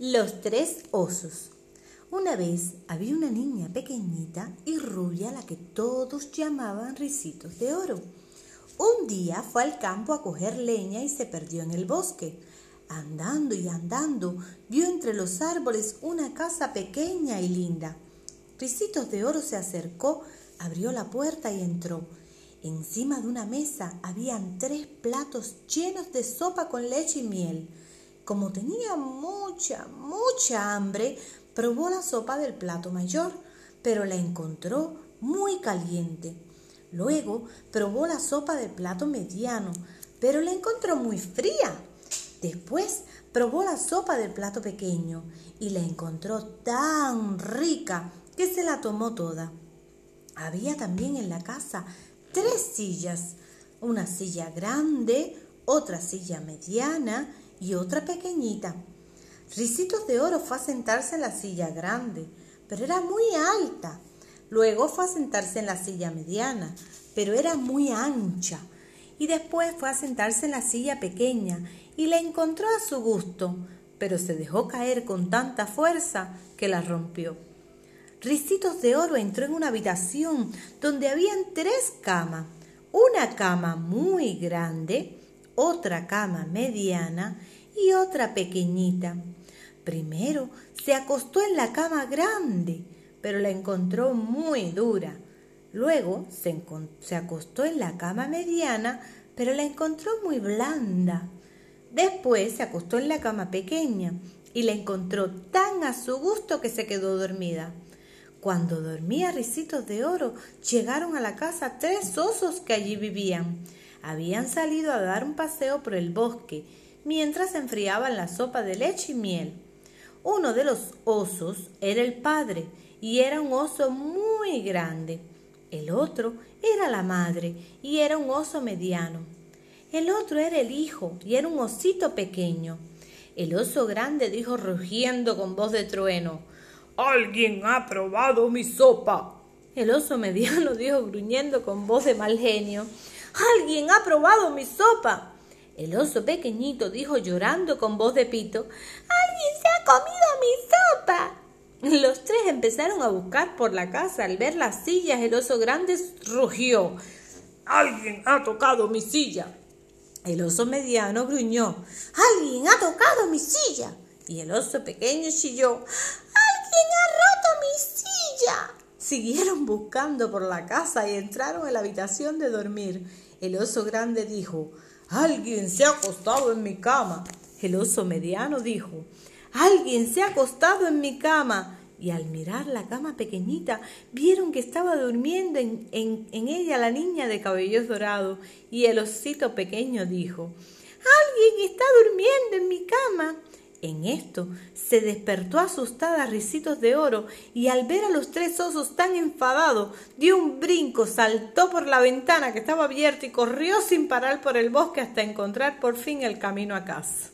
Los tres osos. Una vez había una niña pequeñita y rubia la que todos llamaban risitos de oro. Un día fue al campo a coger leña y se perdió en el bosque. Andando y andando, vio entre los árboles una casa pequeña y linda. Risitos de oro se acercó, abrió la puerta y entró. Encima de una mesa habían tres platos llenos de sopa con leche y miel. Como tenía mucha, mucha hambre, probó la sopa del plato mayor, pero la encontró muy caliente. Luego probó la sopa del plato mediano, pero la encontró muy fría. Después probó la sopa del plato pequeño y la encontró tan rica que se la tomó toda. Había también en la casa tres sillas, una silla grande, otra silla mediana y otra pequeñita. Ricitos de Oro fue a sentarse en la silla grande, pero era muy alta. Luego fue a sentarse en la silla mediana, pero era muy ancha. Y después fue a sentarse en la silla pequeña y la encontró a su gusto, pero se dejó caer con tanta fuerza que la rompió. Ricitos de Oro entró en una habitación donde habían tres camas, una cama muy grande, otra cama mediana y otra pequeñita. Primero se acostó en la cama grande, pero la encontró muy dura. Luego se, se, acostó en la cama mediana, pero la encontró muy blanda. Después se acostó en la cama pequeña y la encontró tan a su gusto que se quedó dormida. Cuando dormía Ricitos de Oro, llegaron a la casa tres osos que allí vivían habían salido a dar un paseo por el bosque mientras enfriaban la sopa de leche y miel. Uno de los osos era el padre y era un oso muy grande. El otro era la madre y era un oso mediano. El otro era el hijo y era un osito pequeño. El oso grande dijo rugiendo con voz de trueno Alguien ha probado mi sopa. El oso mediano dijo gruñendo con voz de mal genio Alguien ha probado mi sopa. El oso pequeñito dijo llorando con voz de pito Alguien se ha comido mi sopa. Los tres empezaron a buscar por la casa. Al ver las sillas, el oso grande rugió. Alguien ha tocado mi silla. El oso mediano gruñó. Alguien ha tocado mi silla. Y el oso pequeño chilló. Alguien ha roto mi silla. Siguieron buscando por la casa y entraron en la habitación de dormir. El oso grande dijo, Alguien se ha acostado en mi cama. El oso mediano dijo, Alguien se ha acostado en mi cama. Y al mirar la cama pequeñita, vieron que estaba durmiendo en, en ella la niña de cabellos dorados. Y el osito pequeño dijo, Alguien está durmiendo en mi cama. En esto se despertó asustada Ricitos de Oro y al ver a los tres osos tan enfadados, dio un brinco, saltó por la ventana que estaba abierta y corrió sin parar por el bosque hasta encontrar por fin el camino a casa.